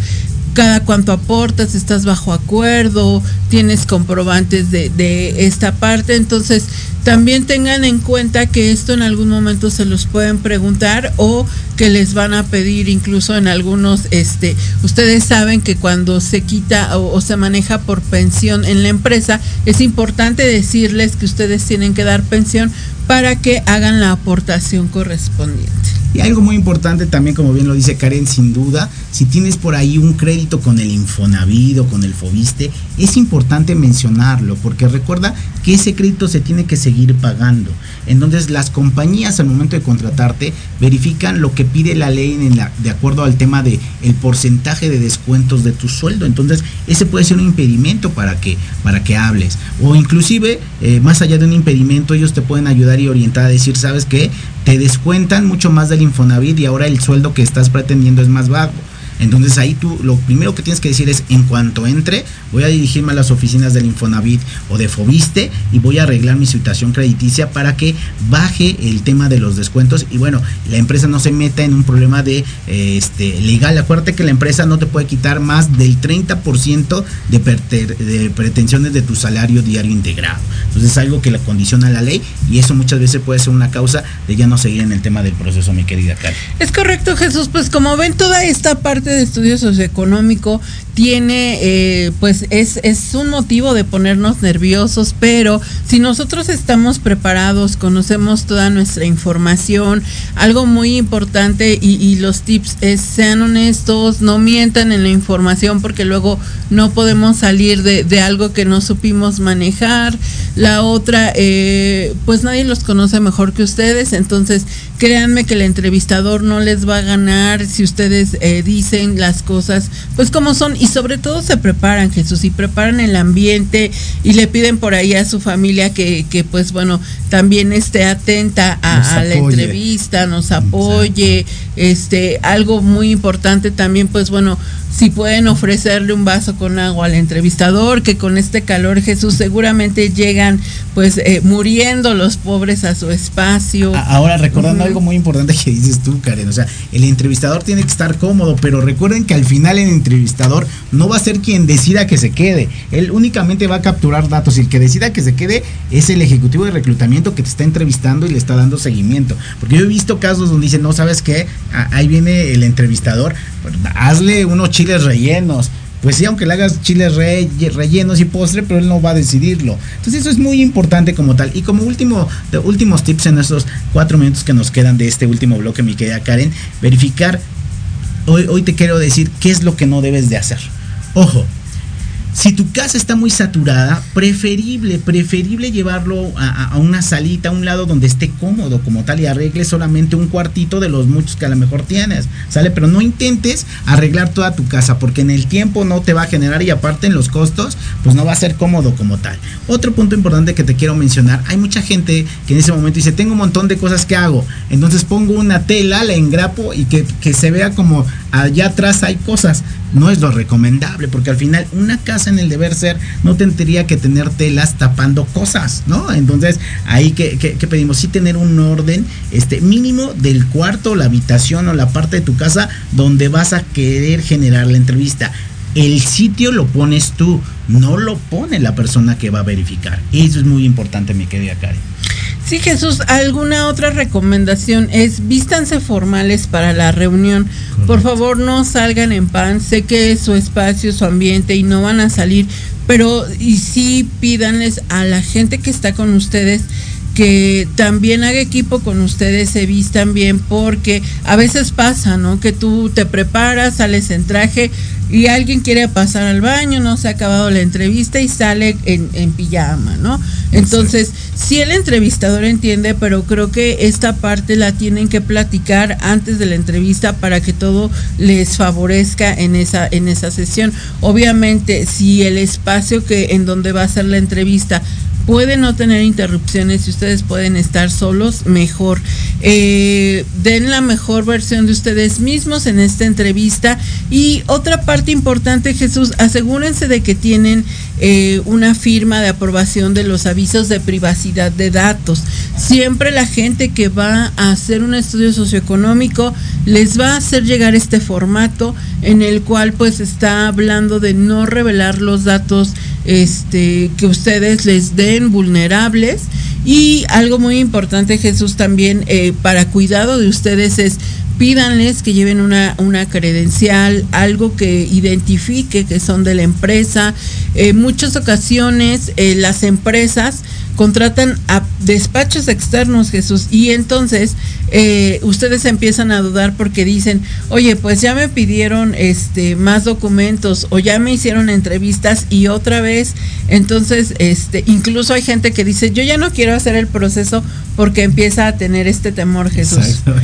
cada cuánto aportas, estás bajo acuerdo, tienes comprobantes de, esta parte. Entonces, también tengan en cuenta que esto en algún momento se los pueden preguntar o que les van a pedir incluso en algunos, este, ustedes saben que cuando se quita o se maneja por pensión en la empresa, es importante decirles que ustedes tienen que dar pensión para que hagan la aportación correspondiente. Y algo muy importante también, como bien lo dice Karen, sin duda, si tienes por ahí un crédito con el Infonavit o con el Fobiste, es importante mencionarlo, porque recuerda que ese crédito se tiene que seguir pagando. Entonces las compañías al momento de contratarte verifican lo que pide la ley de acuerdo al tema de el porcentaje de descuentos de tu sueldo. Entonces ese puede ser un impedimento para que, para que hables. O inclusive, eh, más allá de un impedimento, ellos te pueden ayudar y orientar a decir, ¿sabes qué? Te descuentan mucho más del Infonavit y ahora el sueldo que estás pretendiendo es más bajo. Entonces ahí tú lo primero que tienes que decir es en cuanto entre voy a dirigirme a las oficinas del Infonavit o de Fobiste y voy a arreglar mi situación crediticia para que baje el tema de los descuentos y bueno, la empresa no se meta en un problema de este legal. Acuérdate que la empresa no te puede quitar más del 30% de, de pretensiones de tu salario diario integrado. Entonces es algo que le condiciona la ley y eso muchas veces puede ser una causa de ya no seguir en el tema del proceso, mi querida Karen. Es correcto, Jesús. Pues como ven toda esta parte de estudio socioeconómico tiene, eh, pues es, es un motivo de ponernos nerviosos, pero si nosotros estamos preparados, conocemos toda nuestra información, algo muy importante y, los tips es sean honestos, no mientan en la información porque luego no podemos salir de, de algo que no supimos manejar. La otra, eh, pues nadie los conoce mejor que ustedes, entonces créanme que el entrevistador no les va a ganar si ustedes eh, dicen las cosas, pues como son y sobre todo se preparan, Jesús, y preparan el ambiente y le piden por ahí a su familia que, que pues bueno, también esté atenta a, a la entrevista, nos apoye, Exacto. Este, algo muy importante también, pues bueno, si pueden ofrecerle un vaso con agua al entrevistador, que con este calor Jesús seguramente llegan pues eh, muriendo los pobres a su espacio. Ahora recordando uh -huh. algo muy importante que dices tú, Karen, o sea, el entrevistador tiene que estar cómodo, pero recuerden que al final el entrevistador no va a ser quien decida que se quede, él únicamente va a capturar datos y el que decida que se quede es el ejecutivo de reclutamiento que te está entrevistando y le está dando seguimiento, porque yo he visto casos donde dicen, no, ¿sabes qué? Ahí viene el entrevistador, hazle unos chiles rellenos. Pues sí, aunque le hagas chiles re, rellenos y postre, pero él no va a decidirlo. Entonces eso es muy importante como tal. Y como último, de últimos tips en estos cuatro minutos que nos quedan de este último bloque, mi querida Karen, verificar, hoy, hoy te quiero decir qué es lo que no debes de hacer. Ojo, si tu casa está muy saturada, preferible, preferible llevarlo a, a, una salita, a un lado donde esté cómodo como tal y arregle solamente un cuartito de los muchos que a lo mejor tienes, ¿sale? Pero no intentes arreglar toda tu casa porque en el tiempo no te va a generar y aparte en los costos, pues no va a ser cómodo como tal. Otro punto importante que te quiero mencionar, hay mucha gente que en ese momento dice, tengo un montón de cosas que hago, entonces pongo una tela, la engrapo y que, que se vea como allá atrás hay cosas. No es lo recomendable porque al final una casa en el deber ser no tendría que tener telas tapando cosas, ¿no? Entonces, ahí que, que, pedimos, sí tener un orden este mínimo del cuarto, la habitación o la parte de tu casa donde vas a querer generar la entrevista. El sitio lo pones tú, no lo pone la persona que va a verificar. Eso es muy importante, mi querida Karen. Sí, Jesús, alguna otra recomendación es vístanse formales para la reunión. Correcto. Por favor, no salgan en pan. Sé que es su espacio, su ambiente y no van a salir, pero y sí pídanles a la gente que está con ustedes que también haga equipo con ustedes, se vistan bien, porque a veces pasa, ¿no? Que tú te preparas, sales en traje y alguien quiere pasar al baño, no se ha acabado la entrevista y sale en, en pijama, ¿no? Entonces, sí el entrevistador entiende, pero creo que esta parte la tienen que platicar antes de la entrevista para que todo les favorezca en esa, en esa sesión. Obviamente, si el espacio que en donde va a ser la entrevista puede no tener interrupciones y ustedes pueden estar solos, mejor. Eh, den la mejor versión de ustedes mismos en esta entrevista. Y otra parte importante, Jesús, asegúrense de que tienen eh, una firma de aprobación de los avisos de privacidad de datos. Siempre la gente que va a hacer un estudio socioeconómico les va a hacer llegar este formato en el cual pues está hablando de no revelar los datos este, que ustedes les den vulnerables. Y algo muy importante, Jesús, también eh, para cuidado de ustedes es pídanles que lleven una, una credencial, algo que identifique que son de la empresa. En muchas ocasiones eh, las empresas contratan a despachos externos, Jesús, y entonces eh, ustedes empiezan a dudar porque dicen, oye, pues ya me pidieron este más documentos o ya me hicieron entrevistas y otra vez, entonces, este, incluso hay gente que dice, yo ya no quiero hacer el proceso porque empieza a tener este temor, Jesús. Exacto.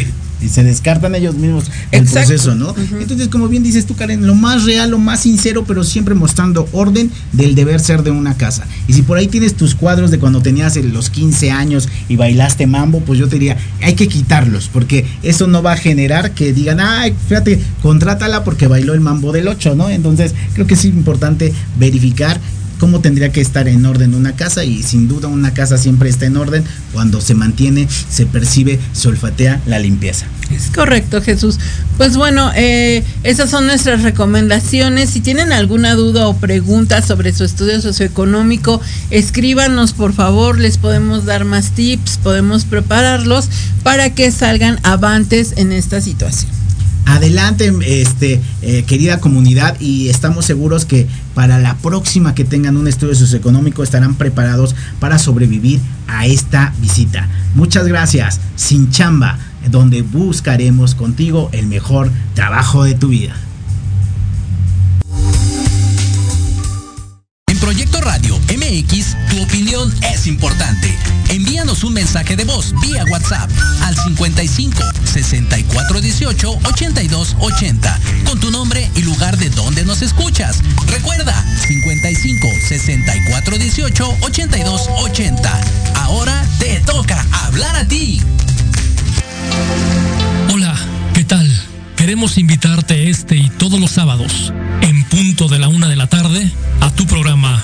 Y se descartan ellos mismos el Exacto. proceso, ¿no? Entonces, como bien dices tú, Karen, lo más real, lo más sincero, pero siempre mostrando orden del deber ser de una casa. Y si por ahí tienes tus cuadros de cuando tenías los 15 años y bailaste mambo, pues yo te diría, hay que quitarlos, porque eso no va a generar que digan, ay, fíjate, contrátala porque bailó el mambo del 8, ¿no? Entonces, creo que es importante verificar cómo tendría que estar en orden una casa y sin duda una casa siempre está en orden cuando se mantiene, se percibe, se olfatea la limpieza. Es correcto, Jesús. Pues bueno, eh, esas son nuestras recomendaciones. Si tienen alguna duda o pregunta sobre su estudio socioeconómico, escríbanos por favor, les podemos dar más tips, podemos prepararlos para que salgan avantes en esta situación. Adelante, este, eh, querida comunidad, y estamos seguros que para la próxima que tengan un estudio socioeconómico estarán preparados para sobrevivir a esta visita. Muchas gracias, Sin Chamba, donde buscaremos contigo el mejor trabajo de tu vida. En Proyecto Radio MX, es importante. Envíanos un mensaje de voz vía WhatsApp al 55 64 18 82 80 con tu nombre y lugar de donde nos escuchas. Recuerda 55 64 18 82 80. Ahora te toca hablar a ti. Hola, ¿qué tal? Queremos invitarte este y todos los sábados, en punto de la una de la tarde, a tu programa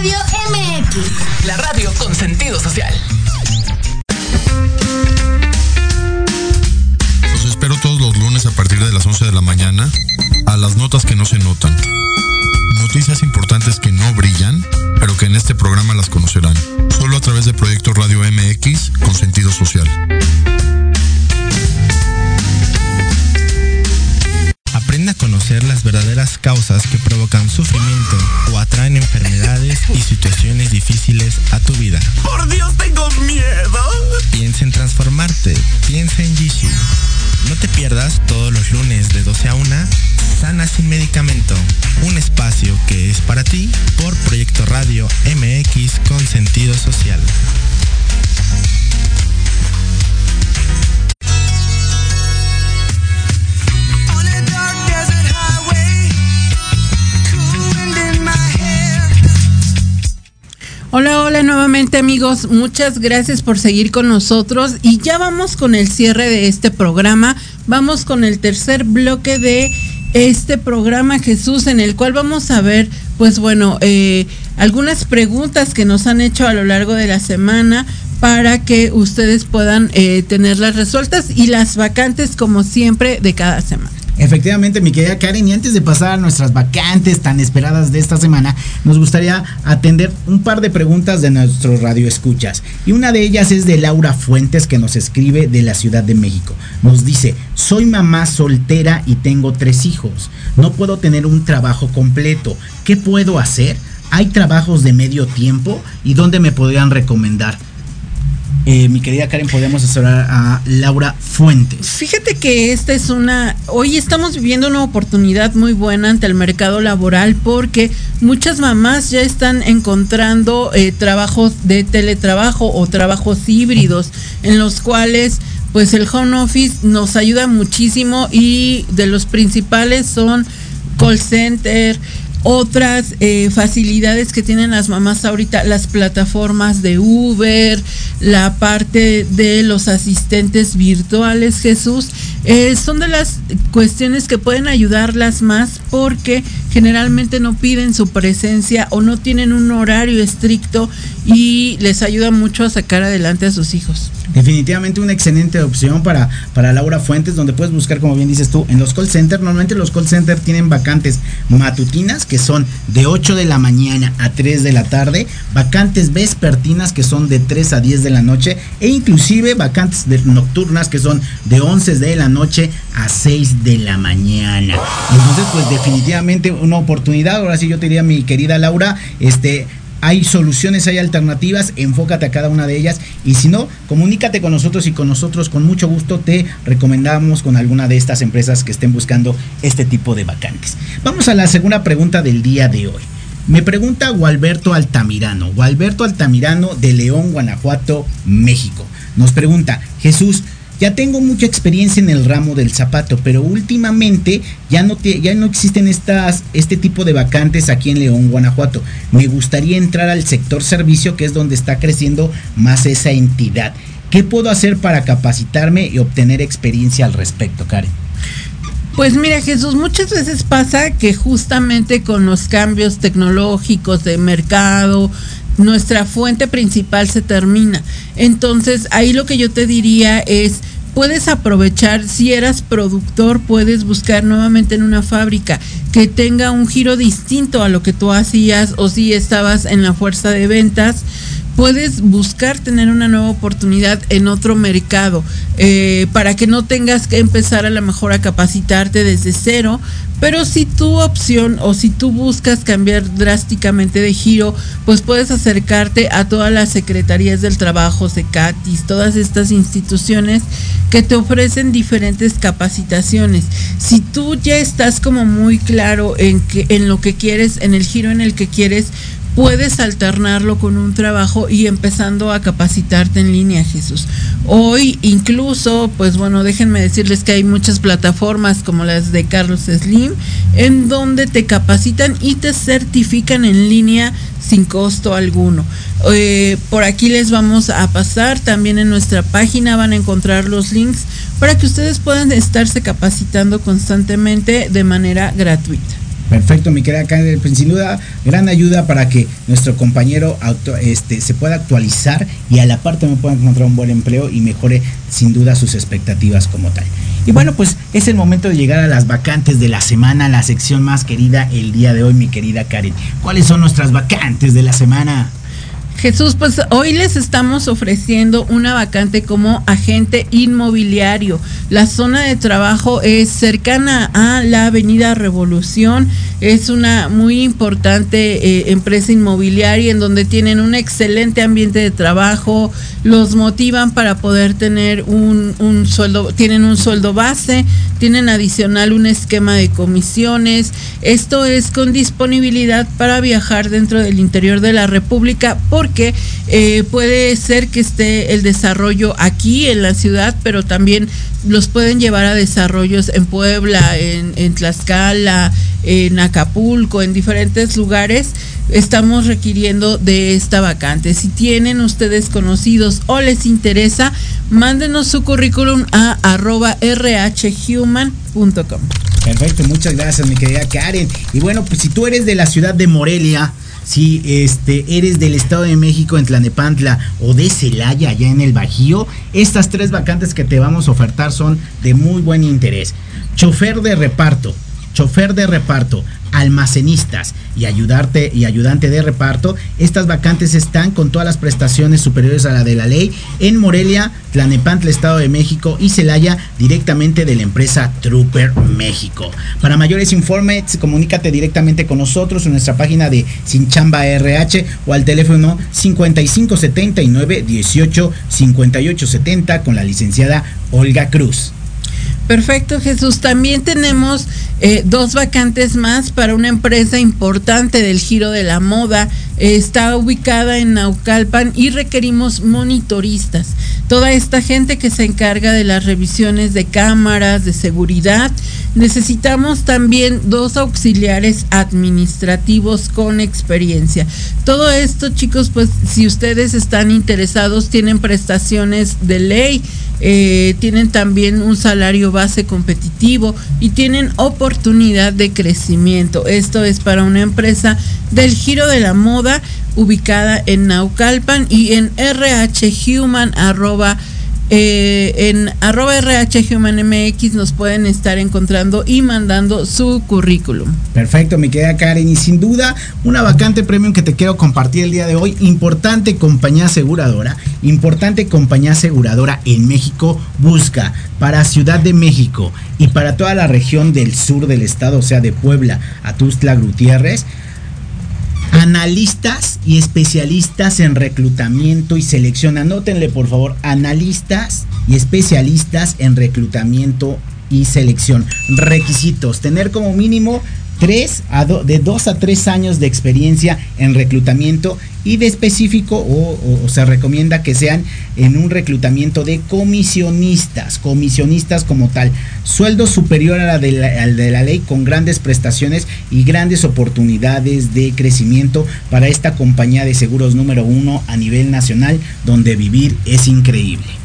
Radio MX. La radio con sentido social. Los espero todos los lunes a partir de las 11 de la mañana a las notas que no se notan. Noticias importantes que no brillan, pero que en este programa las conocerán. Solo a través de Proyecto Radio MX con sentido social. Conocer las verdaderas causas que provocan sufrimiento o atraen enfermedades y situaciones difíciles a tu vida. Por Dios, tengo miedo. Piensa en transformarte. Piensa en Jishu. No te pierdas todos los lunes de 12 a 1 Sana sin medicamento. Un espacio que es para ti Hola, hola nuevamente amigos, muchas gracias por seguir con nosotros. Y ya vamos con el cierre de este programa, vamos con el tercer bloque de este programa Jesús en el cual vamos a ver pues bueno eh, algunas preguntas que nos han hecho a lo largo de la semana para que ustedes puedan eh, tenerlas resueltas y las vacantes como siempre de cada semana. Efectivamente, mi querida Karen, y antes de pasar a nuestras vacantes tan esperadas de esta semana, nos gustaría atender un par de preguntas de nuestros radioescuchas. Y una de ellas es de Laura Fuentes, que nos escribe de la Ciudad de México. Nos dice, soy mamá soltera y tengo tres hijos. No puedo tener un trabajo completo. ¿Qué puedo hacer? ¿Hay trabajos de medio tiempo? ¿Y dónde me podrían recomendar? Eh, mi querida Karen, podemos asesorar a Laura Fuentes. Fíjate que esta es una, hoy estamos viviendo una oportunidad muy buena ante el mercado laboral porque muchas mamás ya están encontrando eh, trabajos de teletrabajo o trabajos híbridos en los cuales pues el home office nos ayuda muchísimo y de los principales son call center, otras eh, facilidades que tienen las mamás ahorita, las plataformas de Uber, la parte de los asistentes virtuales, Jesús, eh, son de las cuestiones que pueden ayudarlas más porque generalmente no piden su presencia o no tienen un horario estricto y les ayuda mucho a sacar adelante a sus hijos. Definitivamente una excelente opción para, para Laura Fuentes, donde puedes buscar, como bien dices tú, en los call centers. Normalmente los call centers tienen vacantes matutinas, que son de 8 de la mañana a 3 de la tarde, vacantes vespertinas, que son de 3 a 10 de la noche, e inclusive vacantes nocturnas, que son de 11 de la noche a 6 de la mañana. Entonces, pues definitivamente una oportunidad. Ahora sí yo te diría, mi querida Laura, este hay soluciones, hay alternativas, enfócate a cada una de ellas y si no, comunícate con nosotros y con nosotros con mucho gusto te recomendamos con alguna de estas empresas que estén buscando este tipo de vacantes. Vamos a la segunda pregunta del día de hoy. Me pregunta Gualberto Altamirano, Gualberto Altamirano de León, Guanajuato, México. Nos pregunta, Jesús, ya tengo mucha experiencia en el ramo del zapato, pero últimamente ya no, ya no existen estas, este tipo de vacantes aquí en León, Guanajuato. Me gustaría entrar al sector servicio, que es donde está creciendo más esa entidad. ¿Qué puedo hacer para capacitarme y obtener experiencia al respecto, Karen? Pues mira Jesús, muchas veces pasa que justamente con los cambios tecnológicos de mercado, nuestra fuente principal se termina. Entonces, ahí lo que yo te diría es, puedes aprovechar, si eras productor, puedes buscar nuevamente en una fábrica que tenga un giro distinto a lo que tú hacías o si estabas en la fuerza de ventas puedes buscar tener una nueva oportunidad en otro mercado eh, para que no tengas que empezar a lo mejor a capacitarte desde cero, pero si tu opción o si tú buscas cambiar drásticamente de giro, pues puedes acercarte a todas las secretarías del trabajo, Secatis, todas estas instituciones que te ofrecen diferentes capacitaciones. Si tú ya estás como muy claro en que en lo que quieres, en el giro en el que quieres, puedes alternarlo con un trabajo y empezando a capacitarte en línea, Jesús. Hoy incluso, pues bueno, déjenme decirles que hay muchas plataformas como las de Carlos Slim, en donde te capacitan y te certifican en línea sin costo alguno. Eh, por aquí les vamos a pasar, también en nuestra página van a encontrar los links para que ustedes puedan estarse capacitando constantemente de manera gratuita. Perfecto, mi querida Karen, pues, sin duda gran ayuda para que nuestro compañero este, se pueda actualizar y a la parte me pueda encontrar un buen empleo y mejore sin duda sus expectativas como tal. Y bueno, pues es el momento de llegar a las vacantes de la semana, la sección más querida el día de hoy, mi querida Karen. ¿Cuáles son nuestras vacantes de la semana? Jesús, pues hoy les estamos ofreciendo una vacante como agente inmobiliario. La zona de trabajo es cercana a la Avenida Revolución. Es una muy importante eh, empresa inmobiliaria en donde tienen un excelente ambiente de trabajo. Los motivan para poder tener un, un sueldo, tienen un sueldo base, tienen adicional un esquema de comisiones. Esto es con disponibilidad para viajar dentro del interior de la República. Porque porque eh, puede ser que esté el desarrollo aquí en la ciudad, pero también los pueden llevar a desarrollos en Puebla, en, Tlaxcala, en Acapulco, en diferentes lugares estamos requiriendo de esta vacante. Si tienen ustedes conocidos o les interesa, mándenos su currículum a arroba rhhuman.com. Perfecto, muchas gracias mi querida Karen. Y bueno, pues si tú eres de la ciudad de Morelia, si este, eres del Estado de México en Tlanepantla o de Celaya allá en el Bajío, estas tres vacantes que te vamos a ofertar son de muy buen interés. Chofer de reparto, chofer de reparto, almacenistas y ayudarte y ayudante de reparto. Estas vacantes están con todas las prestaciones superiores a la de la ley en Morelia, Tlanepantla, Estado de México y Celaya directamente de la empresa Trooper México. Para mayores informes, comunícate directamente con nosotros en nuestra página de Sinchamba RH o al teléfono 5579 18 58 70 con la licenciada Olga Cruz. Perfecto, Jesús. También tenemos eh, dos vacantes más para una empresa importante del giro de la moda. Está ubicada en Naucalpan y requerimos monitoristas. Toda esta gente que se encarga de las revisiones de cámaras, de seguridad. Necesitamos también dos auxiliares administrativos con experiencia. Todo esto, chicos, pues si ustedes están interesados, tienen prestaciones de ley eh, tienen también un salario base competitivo y tienen oportunidad de crecimiento. Esto es para una empresa del giro de la moda ubicada en Naucalpan y en rhhuman eh, en arroba RHHumanMX nos pueden estar encontrando y mandando su currículum. Perfecto, me queda Karen. Y sin duda, una vacante premium que te quiero compartir el día de hoy. Importante compañía aseguradora. Importante compañía aseguradora en México busca para Ciudad de México y para toda la región del sur del estado, o sea, de Puebla a Tuzla Gutiérrez analistas y especialistas en reclutamiento y selección. Anótenle por favor, analistas y especialistas en reclutamiento y selección. Requisitos, tener como mínimo a de dos a tres años de experiencia en reclutamiento y de específico o, se recomienda que sean en un reclutamiento de comisionistas, comisionistas como tal, sueldo superior a la, al de la ley con grandes prestaciones y grandes oportunidades de crecimiento para esta compañía de seguros número uno a nivel nacional donde vivir es increíble.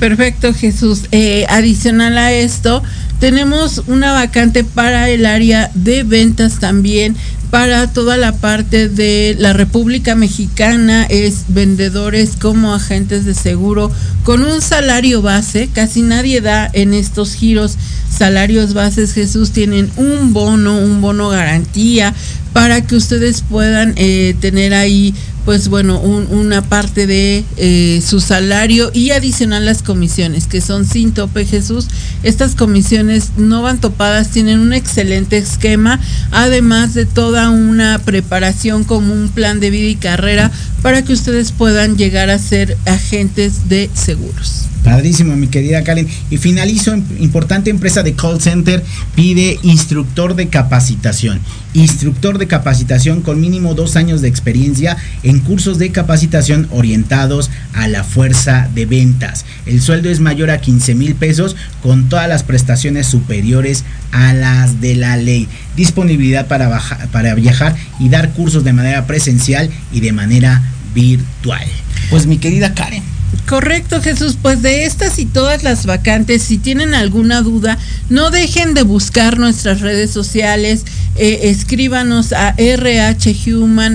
Perfecto, Jesús. Eh, adicional a esto, tenemos una vacante para el área de ventas también para toda la parte de la República Mexicana es vendedores como agentes de seguro con un salario base, casi nadie da en estos giros salarios bases, Jesús, tienen un bono, un bono garantía para que ustedes puedan eh, tener ahí pues bueno, una parte de eh, su salario y adicional las comisiones, que son sin tope Jesús. Estas comisiones no van topadas, tienen un excelente esquema, además de toda una preparación como un plan de vida y carrera para que ustedes puedan llegar a ser agentes de seguros. Padrísimo, mi querida Karen. Y finalizo, importante empresa de call center pide instructor de capacitación. Instructor de capacitación con mínimo dos años de experiencia en cursos de capacitación orientados a la fuerza de ventas. El sueldo es mayor a 15 mil pesos con todas las prestaciones superiores a las de la ley. Disponibilidad para, para viajar y dar cursos de manera presencial y de manera virtual. Pues mi querida Karen. Correcto, Jesús. Pues de estas y todas las vacantes, si tienen alguna duda, no dejen de buscar nuestras redes sociales, eh, escríbanos a rhhuman.com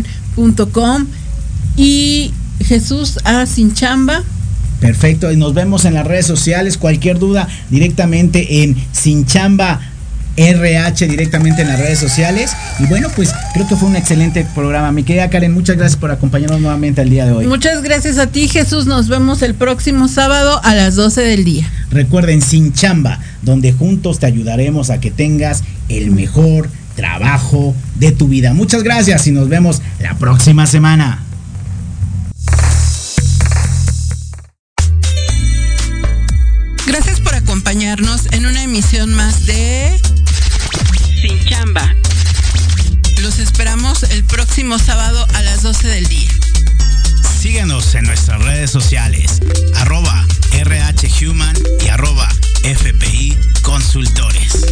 y Jesús a Sinchamba. Perfecto, y nos vemos en las redes sociales. Cualquier duda directamente en Sinchamba RH directamente en las redes sociales. Y bueno, pues creo que fue un excelente programa. Mi querida Karen, muchas gracias por acompañarnos nuevamente el día de hoy. Muchas gracias a ti, Jesús. Nos vemos el próximo sábado a las 12 del día. Recuerden, Sin Chamba, donde juntos te ayudaremos a que tengas el mejor trabajo de tu vida. Muchas gracias y nos vemos la próxima semana. Gracias por acompañarnos en una emisión más de el próximo sábado a las 12 del día. Síguenos en nuestras redes sociales, arroba RHHuman y arroba FPI Consultores.